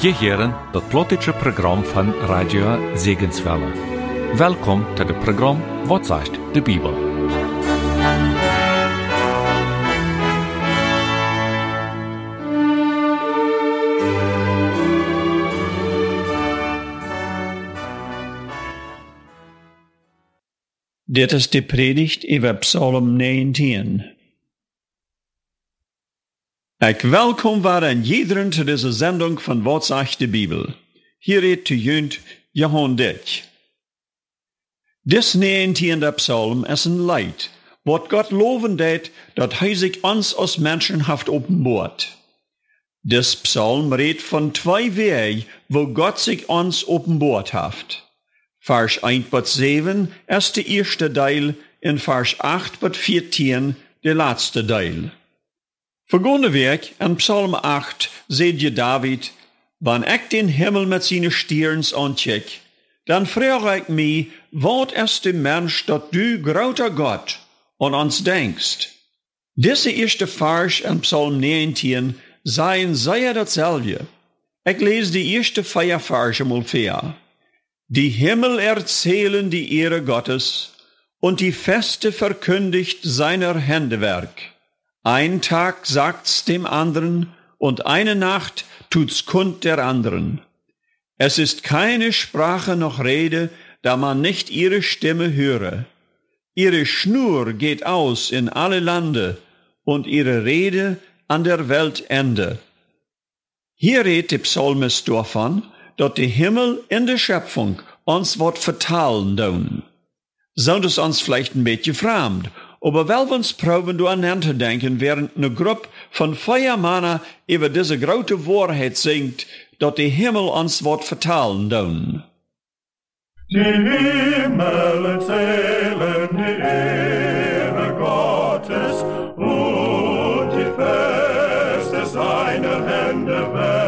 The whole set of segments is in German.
Je heren het plotische program van Radio Zegenswelle. Welkom to het program Wat zegt de Bibel. Dit is de predigt over Psalm 19. Ik welkom waren iedereen zu dieser Sendung von Wat sagt de Bibel. Hier redt zu junt Dich. Dis 19. Psalm is een Leid, wat Gott loven deed, dat hij zich ons als Menschen haft openbaart. Dis Psalm redt von zwei Wegen, wo Gott sich ons openbaart haft. Vers 1 bis 7 ist der erste Teil, in Vers 8 bis 14 der letzte Teil. Vergangene Week in Psalm 8 seht je David, wann ich den Himmel mit seinen Stirns ancheck, dann frage ich mich, wat ist der Mensch, dat du, großer Gott, an uns denkst? Diese erste Vers in Psalm 19 seien sehr dasselbe. Ich lese die erste vier Verse mal vor. Die Himmel erzählen die Ehre Gottes und die Feste verkündigt seiner Händewerk. Ein Tag sagt's dem anderen und eine Nacht tut's kund der anderen. Es ist keine Sprache noch Rede, da man nicht ihre Stimme höre. Ihre Schnur geht aus in alle Lande und ihre Rede an der Weltende. Hier redet der Psalmist davon, dass der Himmel in der Schöpfung uns wird vertalen tun. Soll das uns vielleicht ein bisschen fremd, aber wir uns proben, du an denken, während eine Gruppe von vier Männern über diese große Wahrheit singt, dass der Himmel uns wird vertalen tun. Die Himmel erzählen die Ehre Gottes und die Feste seiner Hände weg.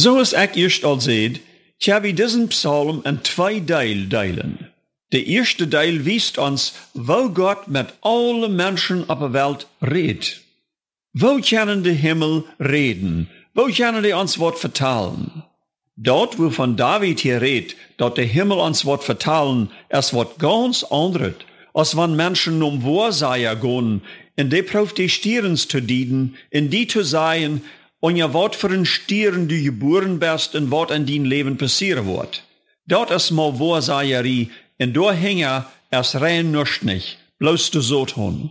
So is ek eerst al zeid, tja wie diesen Psalm in zwei Teil deilen. Der erste Teil wiest uns, wo Gott mit allen Menschen auf der Welt redet. Wo können die Himmel reden? Wo können die uns Wort vertalen? Dort, wo von David hier redet, dort der Himmel uns Wort vertalen, es wird ganz anderes, als wenn Menschen um Wahrseier gehen, in de proef die stierens te dienen, in die te sagen, und ja wat für ein Stieren du geboren bist und wat in dein Leben passieren wird. Dort ist mal Wahrsagerie, und da hänge es rein nicht nicht, bloß du so tun.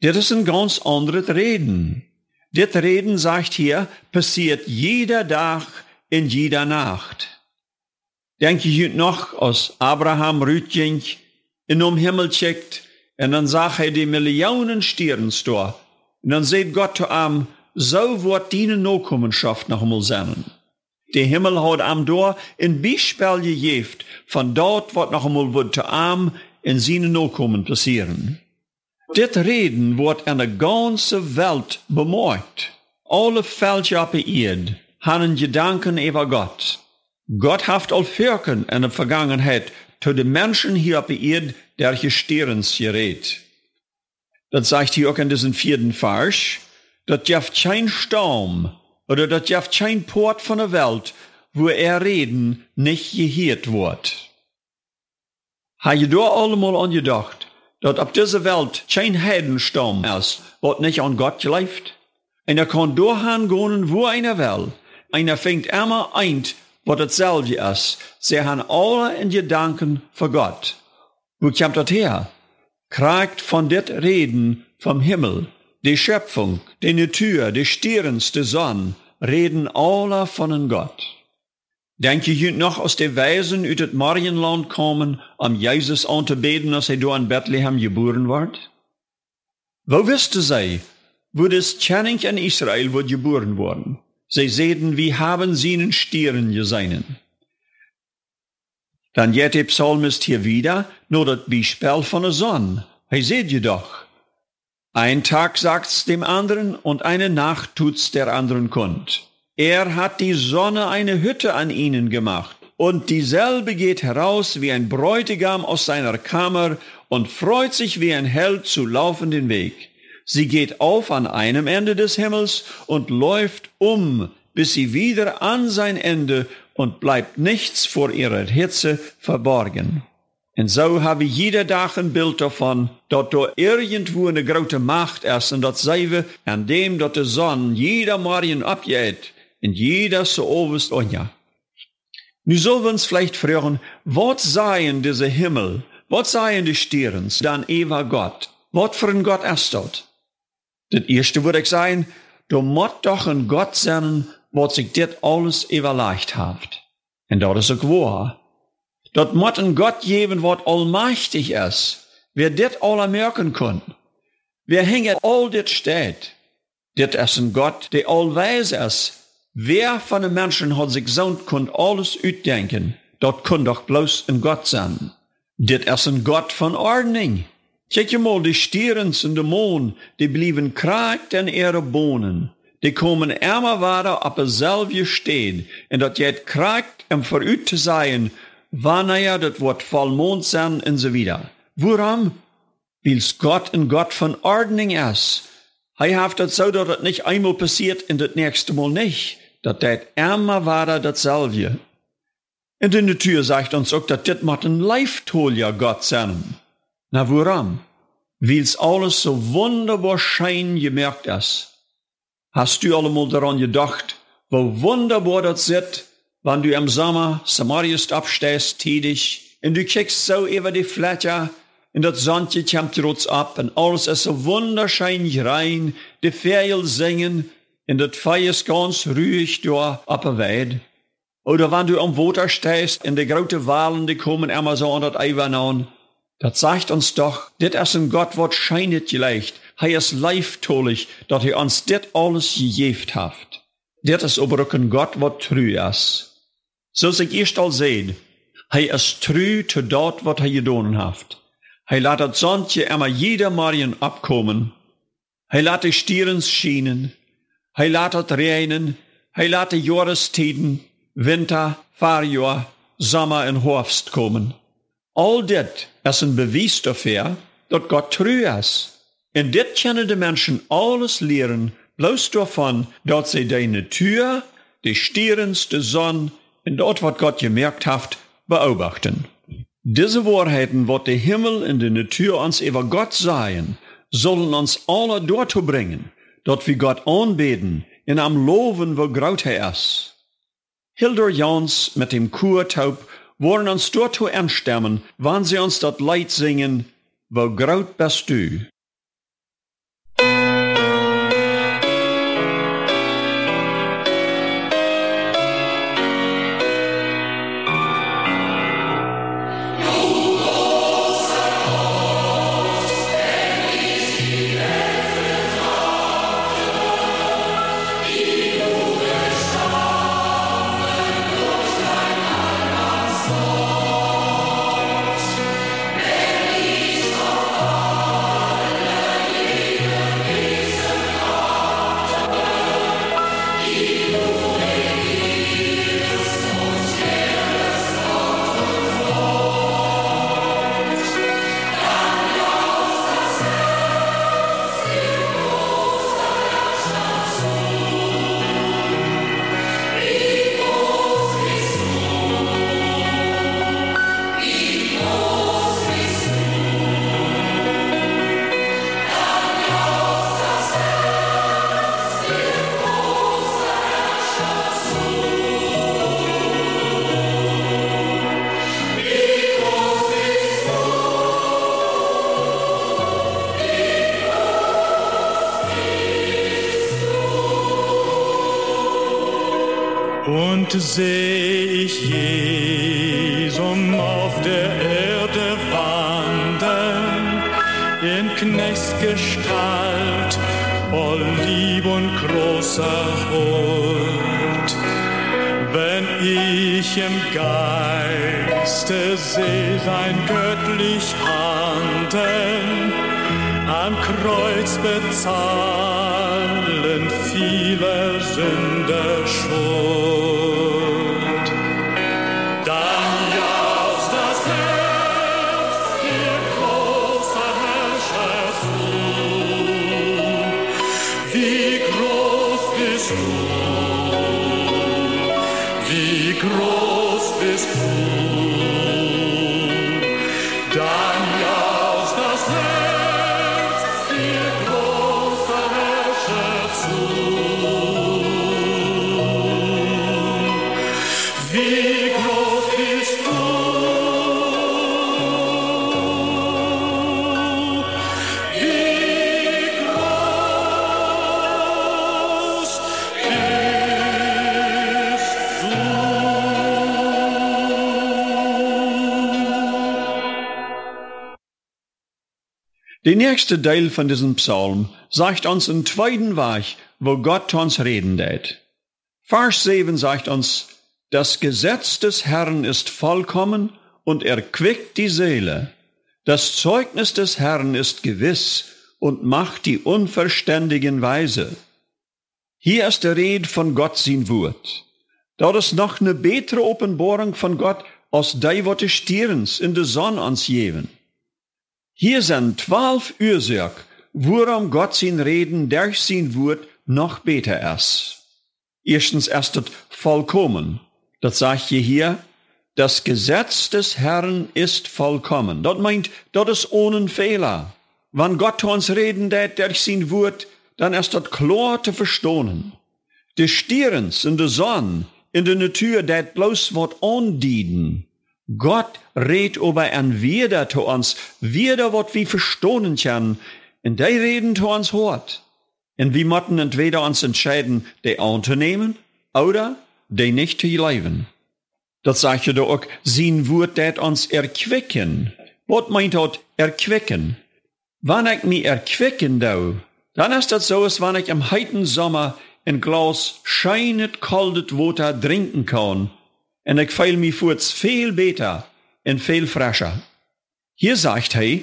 Das ist ein ganz anderes Reden. Das Reden sagt hier, passiert jeder Tag in jeder Nacht. Denke ich noch, als Abraham Rütjink in um Himmel checkt, und dann sagt er die Millionen da. Und dann sagt Gott zu ihm, so wird deine Nachkommenschaft noch einmal sein. Der Himmel hat am da ein Beispiel gegeben, von dort wird noch einmal wird zu ihm in seine Nachkommen passieren. Dit Reden wird an der ganzen Welt bemerkt. Alle Völker auf der Erde haben Gedanken über Gott. Gott hat all Völkern in der Vergangenheit zu den Menschen hier auf der Erde der Gestirens gerät. Das sagt hier auch in diesem vierten Vers, dass jaft kein Sturm oder dass jaft kein Port von der Welt, wo er reden, nicht gehört wird. Habe je da allemal angedacht, dass auf dieser Welt kein Heidensturm ist, wird nicht an Gott gelebt? Einer kann durchgehen gehen, wo einer will. Einer fängt immer ein, was dasselbe ist. Sie haben alle in Gedanken für Gott. Wo kommt das her? Kriegt von dit Reden vom Himmel, die Schöpfung, die Natur, die Stirns, die Sonne, reden alle von Gott. Denke ich noch aus den Weisen uit het Marienland kommen, um Jesus anzubeten, als er da in Bethlehem geboren wird? Wo wüsste sie, wo das Channing in Israel wird geboren worden? Sie sehen, wie haben sie einen Stieren gesehen. Dann der Psalmist hier wieder nur das Beispiel von der Sonne. Hey, seht ihr doch. Ein Tag sagt's dem anderen und eine Nacht tut's der anderen kund. Er hat die Sonne eine Hütte an ihnen gemacht. Und dieselbe geht heraus wie ein Bräutigam aus seiner Kammer und freut sich wie ein Held zu laufen den Weg. Sie geht auf an einem Ende des Himmels und läuft um, bis sie wieder an sein Ende und bleibt nichts vor ihrer Hitze verborgen. Und so habe jeder Tag ein Bild davon, dass da irgendwo eine große Macht ist und das sei wir an dem, dass die Sonne jeder Morgen abgeht und jeder so oberst ja. Nu sollen wir uns vielleicht fragen, was seien diese Himmel, was seien die Stirns, dann Eva Gott? Was für ein Gott ist dort? Das erste würde ich sagen, du musst doch ein Gott sein, wat sich dit alles überleicht haft. Und dat is ook wahr. Dat moet een Gott geben, wat allmächtig ist, wer dit alle merken kann. Wer hängt all dit steht. Dit ist ein Gott, der allweis ist. Wer von den Menschen hat sich so kann alles uitdenken? Dat kann doch bloß ein Gott sein. Dit ist ein Gott von Ordnung. Kijk je mal, die Stierens und de Mond, die blieben kraakt en ihre Bohnen. Die komen immer weiter op hetzelfde stehen. En dat je het krijgt om voor u te zijn, wanneer dat wordt volmond zijn en zo wieder. Waarom? Weil's Gott ein Gott von Ordnung ist. Er hat das so, dass das nicht einmal passiert und das nächste Mal nicht. Das wird immer weiter dasselbe. Und in der Tür sagt uns auch, dass das mit ein Leiftolja Gott sein. Na, warum? Weil's alles so wunderbar schein gemerkt ist. Hast du allemal daran gedacht, wo wunderbar das ist, wenn du im Sommer Samarius abstehst, tätig, und du kickst so über die Fläche, und das Sandje kommt trotz ab, und alles ist so wunderschön rein, die Vögel singen, und das Feuer ist ganz ruhig auf der Weide. Oder wenn du am Water stehst, in die großen Wahlen, die kommen immer so an das Eiwern an, das sagt uns doch, dit ist ein Gott, wat scheinet gleicht. Hij is leiftolig, dat hij uns dit alles gegeven heeft. Dit is aber ook een Gott, wat true is. Zoals ik eerst al zei, hij is true to dat wat hij gedaan heeft. Hij laat het zonnetje immer jeder morgen abkomen. Hij laat de stieren schienen. Hij laat het regnen. Hij laat de Jahrestiden, Winter, Fahrjahr, Sommer en Herbst komen. Al dit is een bewijs daarvoor dat God trouw is. En dit kunnen de mensen alles leren, bloos daarvan dat ze de natuur, de sterren, de zon en dat wat God gemerkt heeft, beobachten. Diese Wahrheiten, wat de Himmel en de Natur uns über Gott sagen, sollen uns alle dorthin bringen, dat wir Gott anbeten en am loven, wo groot hij is. Hildur Jans mit dem Kurtaub wollen uns dorthin anstemmen, wann sie uns dat Leid singen, wo groot bist du. Und seh ich Jesum auf der Erde wandern, in Knechtsgestalt, voll Lieb und großer Huld. Wenn ich im Geiste seh sein göttlich Handeln, am Kreuz bezahlen viele Sünder Schuld. Groß bist Der nächste Teil von diesem Psalm sagt uns im zweiten Weg, wo Gott uns reden tät. Vers 7 sagt uns, das Gesetz des Herrn ist vollkommen und erquickt die Seele. Das Zeugnis des Herrn ist gewiss und macht die Unverständigen weise. Hier ist der Red von Gott sein Wort. Dat is noch eine betere Openbarung von Gott als die, de stierens in de zon ons geven. Hier sind zwölf Ursachen, worum Gott sein Reden durch sein Wort noch besser ist. Erstens ist es vollkommen. Das sagt je hier, das Gesetz des Herrn ist vollkommen. Das meint, das ist ohne Fehler. Wenn Gott uns reden tät durch sein Wort, dann ist das klar zu verstehen. De stierens in de Sonne, in de Natur, dat bloß wat andienen. Gott redt über ein Wieder zu uns, wieder wat wie verstohnen können, und die reden zu uns hort. Und wir müssen entweder uns entscheiden, die anzunehmen, oder die nicht zu leben. Das sagt ja da auch, sein Wort dat uns erquicken. Was meint dat erquicken? Wann ich mich erquicken da, dann ist das so, als wenn ich im heiten Sommer ein Glas scheinet kaltes Wasser trinken kann. Und ich fühl mich furz viel besser und viel frischer. Hier sagt er,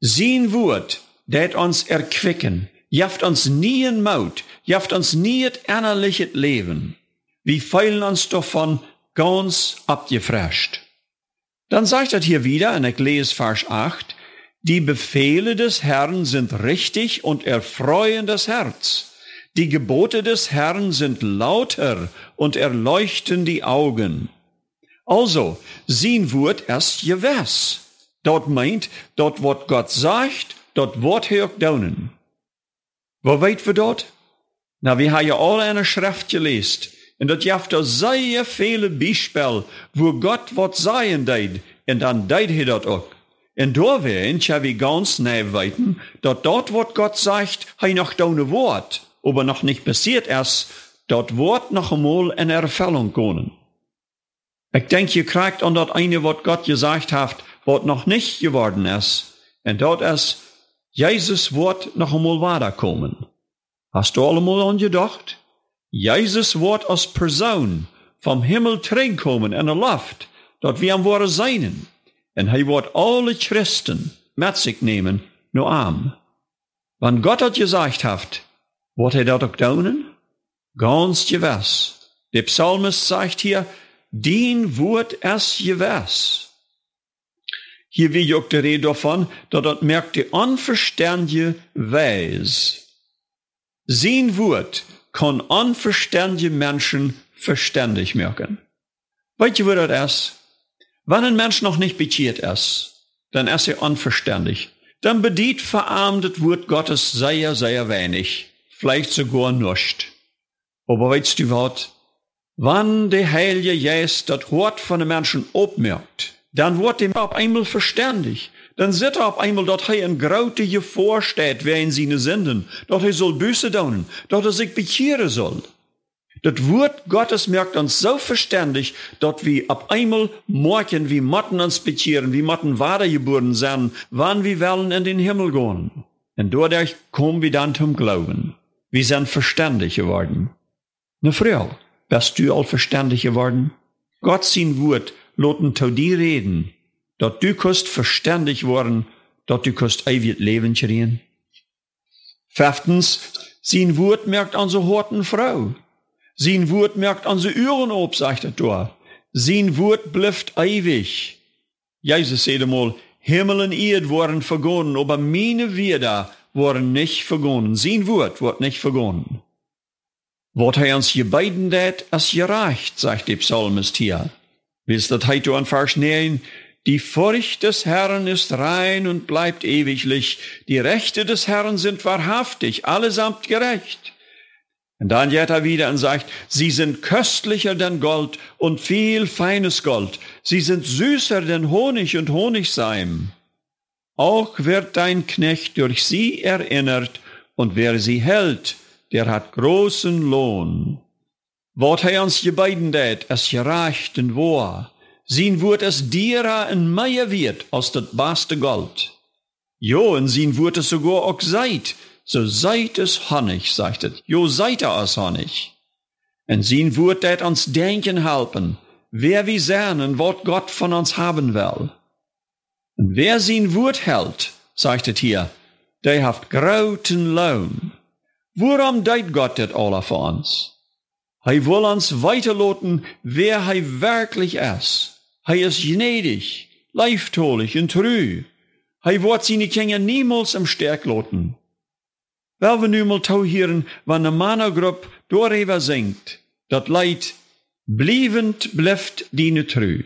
sein Wort, dat uns erquicken, jaft uns nie in Maut, jaft uns nie et innerliches Leben. Wir feilen uns davon ganz abgefrescht. Dann sagt er hier wieder, und ich lese Vers 8, die Befehle des Herrn sind richtig und erfreuen das Herz. Die Gebote des Herrn sind lauter und erleuchten die Augen. Also, sein Wort erst gewiss. Dort meint, dort wat Gott sagt, dort er auch daunen. Wo weit wir dort? Na, wir haben ja alle eine Schrift gelesen. Und dat jaft da sehr viele Beispiele, wo Gott wat sagen deed, und dann deed er dat auch. Und da wären ja wie ganz nahe weiten, dat dort, wat Gott sagt, hei noch daune Wort, aber noch nicht passiert erst, dort Wort noch einmal in Erfüllung kommen. Ich denke, ihr kriegt an dort eine, wat Gott gesagt hat, wat noch nicht geworden ist. Und dort ist Jesus Wort noch einmal weiterkommen. Hast du allemal an gedacht? Jesus Wort als Person vom Himmel terugkomen in der Luft, dat wir am Wort seinen. En hij wordt alle Christen met zich nemen nur arm. Wann Gott hat gesagt hat, wird er dat auch daunen? Ganz gewiss. Der Psalmist sagt hier, dien Wort es gewiss. Hier wird auch die Rede davon, dass das merkt die unverständige Weis. Sein Wort kann unverständige Menschen verständig merken. Weißt du, wo das ist? Wenn ein Mensch noch nicht bekehrt ist, dann ist er unverständlich. Dann bedient verarmtet Wort Gottes sehr, sehr wenig. Vielleicht sogar nicht. Aber weißt du was? Wann der Heilige Geist das Wort von den Menschen obmerkt, dann wird ihm auf einmal verständig. Dann sieht er auf einmal, dass er ein graute vorsteht, wer in seine Sünden, dass er soll Büße tun, dass er sich bekehren soll. Das Wort Gottes merkt uns so verständig, dass wir ab einmal morgen wie Motten uns bekehren, wie Motten weitergeboren sind, wann wir wollen in den Himmel gehen. Und dadurch kommen wir dann zum Glauben. Wir sind verständig geworden. Ne Frau, bist du all verständig geworden? Gott sein Wort loten zu dir reden, dass du kannst verständig worden, dass du kannst ewig Leben kriegen. Fünftens, sein Wort merkt an so harten Frau. Sein Wort merkt an so Uhren ob, sagt er da. Sein Wort blifft ewig. Jesus sagt einmal, Himmel und Erd worden vergonnen, aber meine Wieder worden nicht vergonnen. Sein Wort wird nicht vergonnen. Wat er uns beiden dat, as gereicht, sagt der Psalmist hier. Willst das heute an Vers 9? Die Furcht des Herrn ist rein und bleibt ewiglich. Die Rechte des Herrn sind wahrhaftig, allesamt gerecht. Und dann geht er wieder und sagt, sie sind köstlicher denn Gold und viel feines Gold. Sie sind süßer denn Honig und Honigseim. Auch wird dein Knecht durch sie erinnert und wer sie hält, der hat großen Lohn. Wort er uns beiden det, es gereicht und wahr. Sein Wort es derer ein mehr wird als das beste Gold. Jo, und sein Wort es sogar auch seid, so seid es Honig, sagt es. Jo, seid er als Honig. Und sein Wort det uns denken helfen, wer sehen und was Gott von uns haben will. Und wer sein Wort hält, sagt es hier, der hat großen Lohn. Warum deit Gott das alle für uns? Er will uns weiterloten, wer er wirklich ist. Er ist gnädig, leiftolig und treu. Er wird seine Kinder niemals im Stärk loten. Wel we nu mal toehieren, wann eine Mannengruppe doorheen singt, dat Leid blievend blijft diene treu.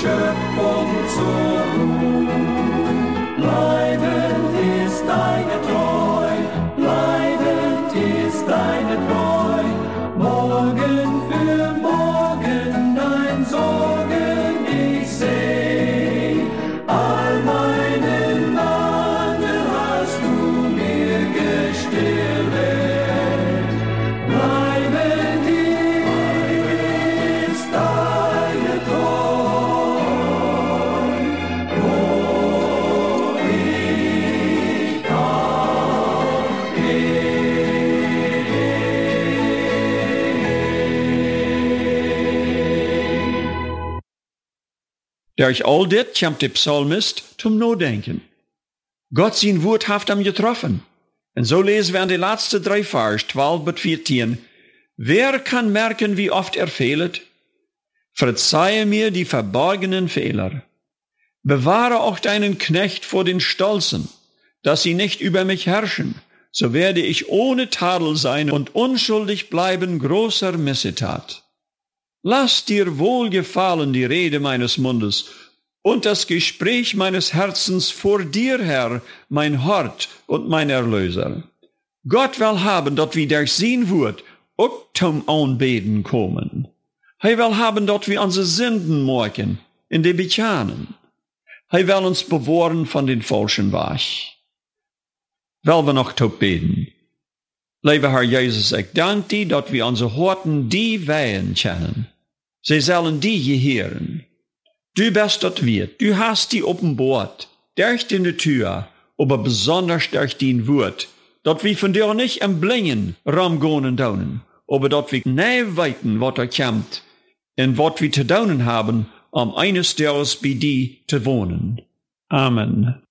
Schöpfung zur Ruhe. Bleibend ist deine Durch all dit kommt der Psalmist zum Nodenken. Gott sein Wort haft am getroffen. Und so lesen wir in die letzten drei Vers, 12 bis 14. Wer kann merken, wie oft er fehlet? Verzeihe mir die verborgenen Fehler. Bewahre auch deinen Knecht vor den Stolzen, dass sie nicht über mich herrschen. So werde ich ohne Tadel sein und unschuldig bleiben großer Missetat. Lass dir wohlgefallen die Rede meines Mundes und das Gespräch meines Herzens vor dir, Herr, mein Hort und mein Erlöser. Gott will haben, dat wir durch sein Wort auch zum Anbeten kommen. Hij will haben, dat wir unsere Sünden morgen in die bekennen. Hij will uns bewahren von den falschen Weg. Wel wir noch tot beten. Lieve Herr Jesus, ik dank dir, dat wir unsere Horten die Wehen kennen. Sie sollen die gehören. Du bist dort wird, du hast die offenbart, durch die Natur, aber besonders durch dein Wort, dat wir von dir nicht im Blingen rumgehen daunen, aber dat wir nie weiten, was er kommt, und was wir zu daunen haben, um eines Tages bei dir zu wohnen. Amen.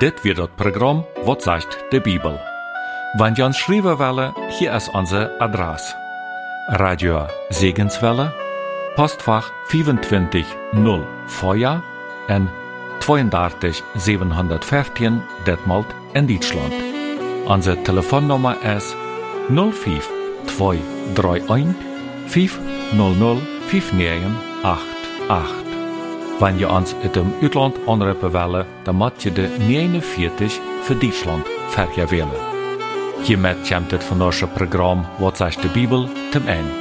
Dit wird das Programm Wat sagt de Bibel. Wenn ihr uns schreiben wollen, hier ist unsere Adresse. Radio Segenswelle, Postfach 25 0 Feuer en 32 715 Detmold in Deutschland. Unsere Telefonnummer ist 05 231 500 5988. Wenn uns in dem Utland anrufen wollen, dann macht ihr de 49 für Deutschland verja wählen. Hiermit kommt het vandaagse Programm Wat zegt de Bibel zum Ende.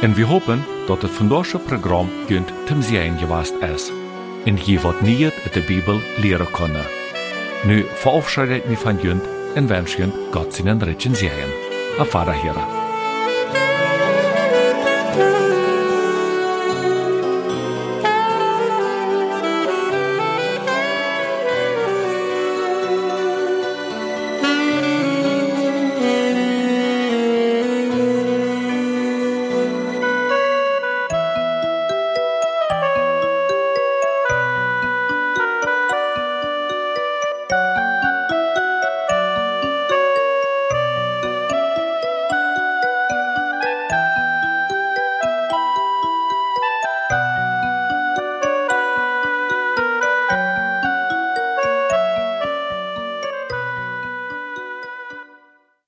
En we hopen dat het vandaagse Programm junt zum Sehen geweest is. En je wat niet uit de Bibel leren kunnen. Nu verabschiede ik me van junt en wens Gott seinen Ritchen Sehen. Auf Vater Hera.